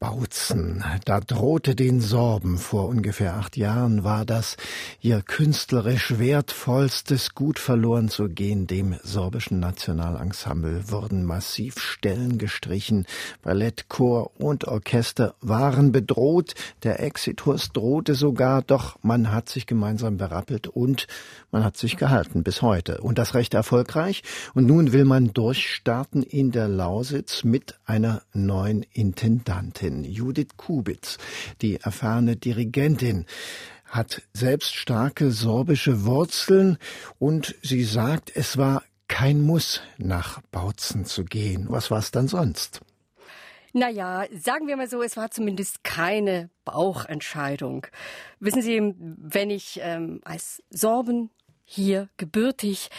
Bautzen. Da drohte den Sorben vor ungefähr acht Jahren war das ihr künstlerisch wertvollstes Gut verloren zu gehen. Dem sorbischen Nationalensemble wurden massiv Stellen gestrichen. Ballett, Chor und Orchester waren bedroht. Der Exitus drohte sogar, doch man hat sich gemeinsam berappelt und man hat sich gehalten bis heute. Und das recht erfolgreich. Und nun will man durchstarten in der Lausitz mit einer neuen Intendantin. Dirigentin Judith Kubitz, die erfahrene Dirigentin, hat selbst starke sorbische Wurzeln und sie sagt, es war kein Muss, nach Bautzen zu gehen. Was war es dann sonst? Naja, sagen wir mal so, es war zumindest keine Bauchentscheidung. Wissen Sie, wenn ich ähm, als Sorben hier gebürtig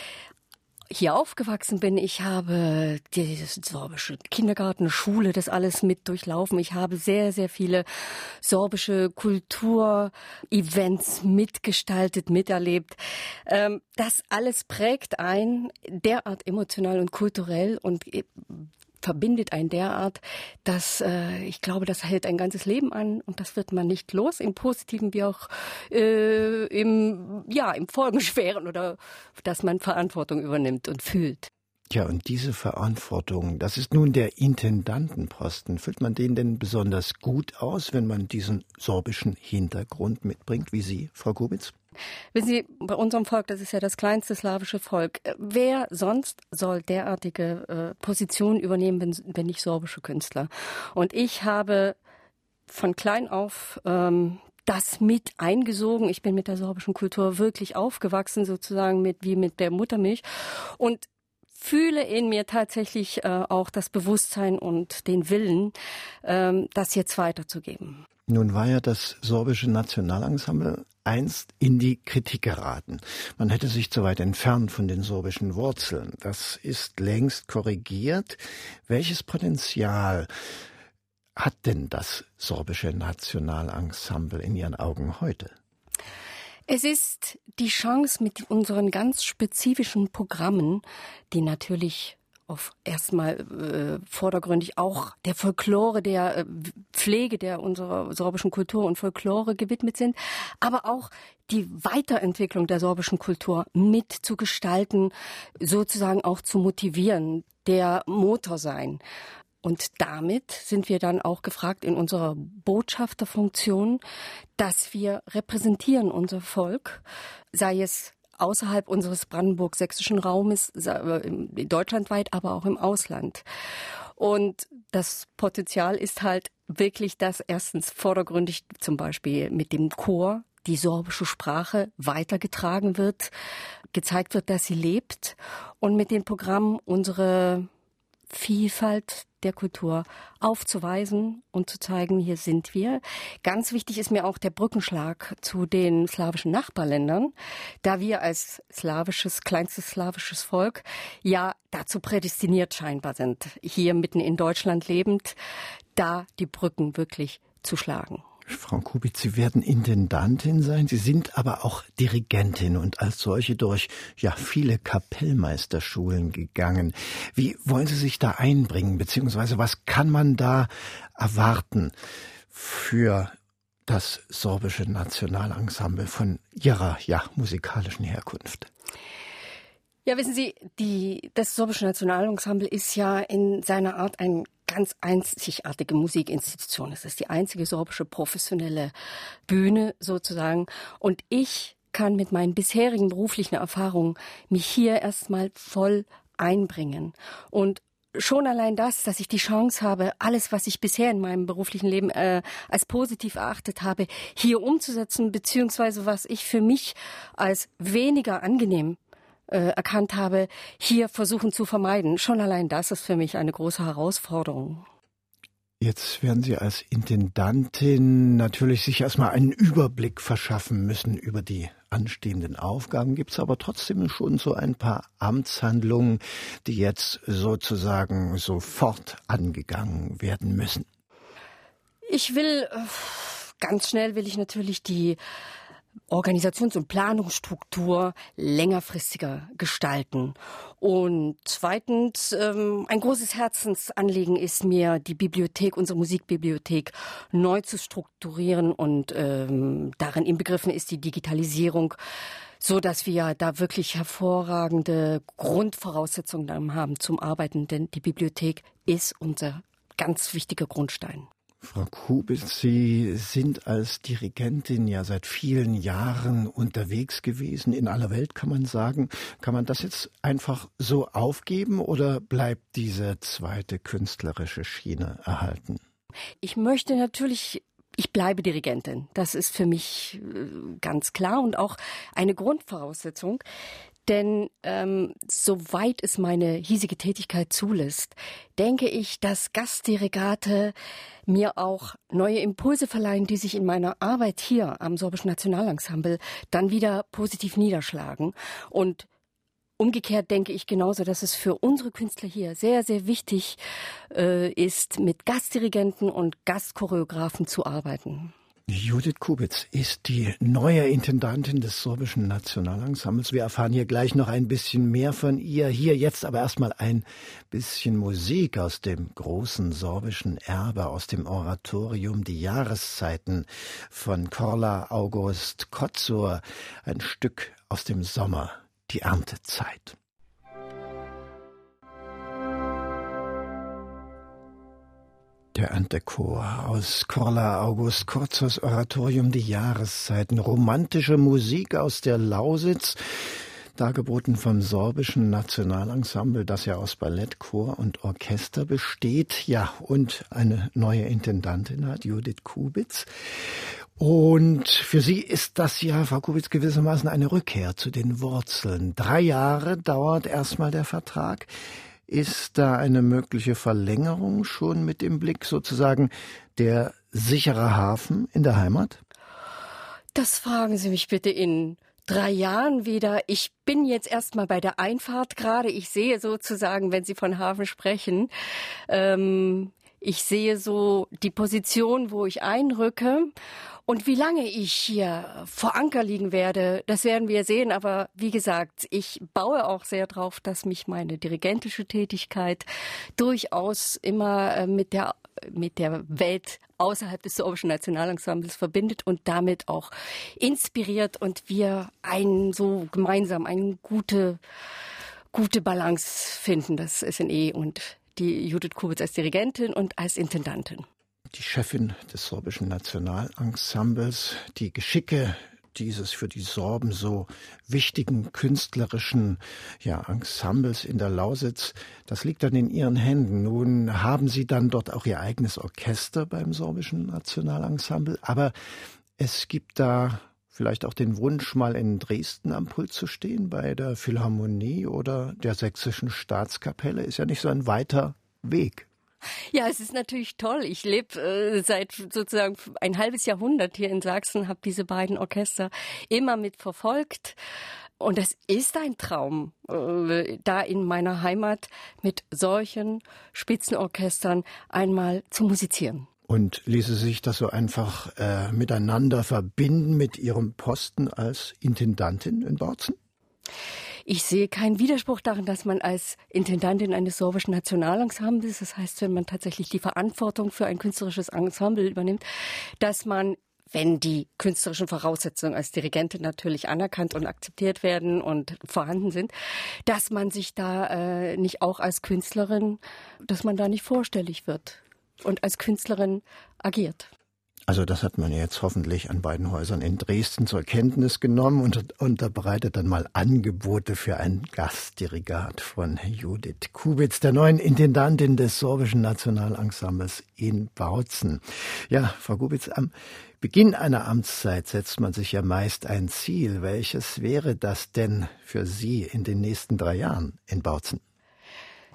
hier aufgewachsen bin. Ich habe die sorbische Kindergarten, Schule, das alles mit durchlaufen. Ich habe sehr, sehr viele sorbische Kulturevents mitgestaltet, miterlebt. Ähm, das alles prägt ein derart emotional und kulturell und verbindet ein derart, dass äh, ich glaube, das hält ein ganzes Leben an und das wird man nicht los, im Positiven wie auch äh, im, ja, im Folgenschweren oder dass man Verantwortung übernimmt und fühlt. Ja, und diese Verantwortung, das ist nun der Intendantenposten. Füllt man den denn besonders gut aus, wenn man diesen sorbischen Hintergrund mitbringt, wie Sie, Frau Kubitz? Wissen Sie, bei unserem Volk, das ist ja das kleinste slawische Volk, äh, wer sonst soll derartige äh, Positionen übernehmen, wenn, wenn nicht sorbische Künstler? Und ich habe von klein auf ähm, das mit eingesogen. Ich bin mit der sorbischen Kultur wirklich aufgewachsen, sozusagen mit wie mit der Muttermilch. Und fühle in mir tatsächlich äh, auch das Bewusstsein und den Willen, ähm, das jetzt weiterzugeben. Nun war ja das sorbische Nationalensemble einst in die Kritik geraten. Man hätte sich zu weit entfernt von den sorbischen Wurzeln. Das ist längst korrigiert. Welches Potenzial hat denn das sorbische Nationalensemble in Ihren Augen heute? Es ist die Chance mit unseren ganz spezifischen Programmen, die natürlich auf erstmal äh, vordergründig auch der Folklore, der äh, Pflege der unserer sorbischen Kultur und Folklore gewidmet sind, aber auch die Weiterentwicklung der sorbischen Kultur mit zu gestalten, sozusagen auch zu motivieren, der Motor sein. Und damit sind wir dann auch gefragt in unserer Botschafterfunktion, dass wir repräsentieren unser Volk, sei es außerhalb unseres brandenburg-sächsischen Raumes, deutschlandweit, aber auch im Ausland. Und das Potenzial ist halt wirklich, dass erstens vordergründig zum Beispiel mit dem Chor die sorbische Sprache weitergetragen wird, gezeigt wird, dass sie lebt und mit den Programmen unsere Vielfalt der Kultur aufzuweisen und zu zeigen, hier sind wir. Ganz wichtig ist mir auch der Brückenschlag zu den slawischen Nachbarländern, da wir als slawisches, kleinstes slawisches Volk ja dazu prädestiniert scheinbar sind, hier mitten in Deutschland lebend, da die Brücken wirklich zu schlagen. Frau Kubitz, Sie werden Intendantin sein, Sie sind aber auch Dirigentin und als solche durch ja viele Kapellmeisterschulen gegangen. Wie wollen Sie sich da einbringen, beziehungsweise was kann man da erwarten für das sorbische Nationalensemble von Ihrer ja musikalischen Herkunft? Ja, wissen Sie, die, das sorbische Nationalensemble ist ja in seiner Art ein ganz einzigartige Musikinstitution. Es ist die einzige sorbische professionelle Bühne sozusagen. Und ich kann mit meinen bisherigen beruflichen Erfahrungen mich hier erstmal voll einbringen. Und schon allein das, dass ich die Chance habe, alles, was ich bisher in meinem beruflichen Leben äh, als positiv erachtet habe, hier umzusetzen, beziehungsweise was ich für mich als weniger angenehm äh, erkannt habe, hier versuchen zu vermeiden. Schon allein das ist für mich eine große Herausforderung. Jetzt werden Sie als Intendantin natürlich sich erstmal einen Überblick verschaffen müssen über die anstehenden Aufgaben. Gibt es aber trotzdem schon so ein paar Amtshandlungen, die jetzt sozusagen sofort angegangen werden müssen? Ich will, äh, ganz schnell will ich natürlich die Organisations- und Planungsstruktur längerfristiger gestalten. Und zweitens, ähm, ein großes Herzensanliegen ist mir, die Bibliothek, unsere Musikbibliothek neu zu strukturieren und ähm, darin inbegriffen ist die Digitalisierung so dass wir da wirklich hervorragende Grundvoraussetzungen haben zum Arbeiten, denn die Bibliothek ist unser ganz wichtiger Grundstein. Frau Kubitz, Sie sind als Dirigentin ja seit vielen Jahren unterwegs gewesen, in aller Welt kann man sagen. Kann man das jetzt einfach so aufgeben oder bleibt diese zweite künstlerische Schiene erhalten? Ich möchte natürlich ich bleibe Dirigentin. Das ist für mich äh, ganz klar und auch eine Grundvoraussetzung. Denn ähm, soweit es meine hiesige Tätigkeit zulässt, denke ich, dass Gastdirigate mir auch neue Impulse verleihen, die sich in meiner Arbeit hier am Sorbischen Nationalensemble dann wieder positiv niederschlagen. Und Umgekehrt denke ich genauso, dass es für unsere Künstler hier sehr, sehr wichtig äh, ist, mit Gastdirigenten und Gastchoreografen zu arbeiten. Judith Kubitz ist die neue Intendantin des Sorbischen Nationalensembles. Wir erfahren hier gleich noch ein bisschen mehr von ihr. Hier jetzt aber erstmal ein bisschen Musik aus dem großen sorbischen Erbe, aus dem Oratorium Die Jahreszeiten von Korla August Kotzur. Ein Stück aus dem Sommer, die Erntezeit. Der Antechor aus Korla August Kurzers Oratorium Die Jahreszeiten. Romantische Musik aus der Lausitz, dargeboten vom sorbischen Nationalensemble, das ja aus Ballett, Chor und Orchester besteht. Ja, und eine neue Intendantin hat, Judith Kubitz. Und für Sie ist das ja, Frau Kubitz, gewissermaßen eine Rückkehr zu den Wurzeln. Drei Jahre dauert erstmal der Vertrag. Ist da eine mögliche Verlängerung schon mit im Blick, sozusagen der sichere Hafen in der Heimat? Das fragen Sie mich bitte in drei Jahren wieder. Ich bin jetzt erstmal bei der Einfahrt gerade. Ich sehe sozusagen, wenn Sie von Hafen sprechen, ähm, ich sehe so die Position, wo ich einrücke. Und wie lange ich hier vor Anker liegen werde, das werden wir sehen. Aber wie gesagt, ich baue auch sehr darauf, dass mich meine dirigentische Tätigkeit durchaus immer äh, mit der mit der Welt außerhalb des sorbischen Nationalensembles verbindet und damit auch inspiriert und wir ein so gemeinsam eine gute gute Balance finden, das SNE und die Judith Kubitz als Dirigentin und als Intendantin die Chefin des sorbischen Nationalensembles, die Geschicke dieses für die Sorben so wichtigen künstlerischen ja, Ensembles in der Lausitz, das liegt dann in Ihren Händen. Nun haben Sie dann dort auch Ihr eigenes Orchester beim sorbischen Nationalensemble, aber es gibt da vielleicht auch den Wunsch, mal in Dresden am Pult zu stehen, bei der Philharmonie oder der Sächsischen Staatskapelle. Ist ja nicht so ein weiter Weg. Ja, es ist natürlich toll. Ich lebe äh, seit sozusagen ein halbes Jahrhundert hier in Sachsen, habe diese beiden Orchester immer mit verfolgt. Und es ist ein Traum, äh, da in meiner Heimat mit solchen Spitzenorchestern einmal zu musizieren. Und ließe sich das so einfach äh, miteinander verbinden mit Ihrem Posten als Intendantin in Bautzen? Ich sehe keinen Widerspruch darin, dass man als Intendantin eines sorbischen Nationalensembles, das heißt, wenn man tatsächlich die Verantwortung für ein künstlerisches Ensemble übernimmt, dass man wenn die künstlerischen Voraussetzungen als Dirigentin natürlich anerkannt und akzeptiert werden und vorhanden sind, dass man sich da äh, nicht auch als Künstlerin, dass man da nicht vorstellig wird und als Künstlerin agiert. Also das hat man jetzt hoffentlich an beiden Häusern in Dresden zur Kenntnis genommen und unterbreitet dann mal Angebote für ein Gastdirigat von Judith Kubitz, der neuen Intendantin des sorbischen Nationalensembles in Bautzen. Ja, Frau Kubitz, am Beginn einer Amtszeit setzt man sich ja meist ein Ziel. Welches wäre das denn für Sie in den nächsten drei Jahren in Bautzen?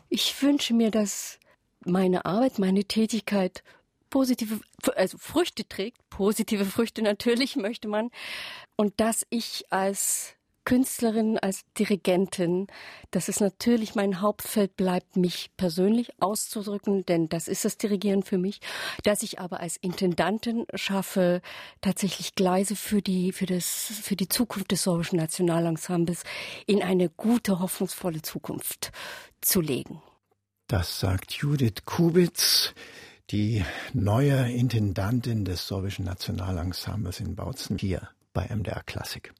Ich wünsche mir, dass meine Arbeit, meine Tätigkeit positive, also Früchte trägt, positive Früchte natürlich möchte man, und dass ich als Künstlerin, als Dirigentin, dass es natürlich mein Hauptfeld bleibt, mich persönlich auszudrücken, denn das ist das Dirigieren für mich, dass ich aber als Intendantin schaffe, tatsächlich Gleise für die, für das, für die Zukunft des sorbischen Nationalensembles in eine gute, hoffnungsvolle Zukunft zu legen. Das sagt Judith Kubitz, die neue Intendantin des sorbischen Nationalensembles in Bautzen hier bei MDR Klassik.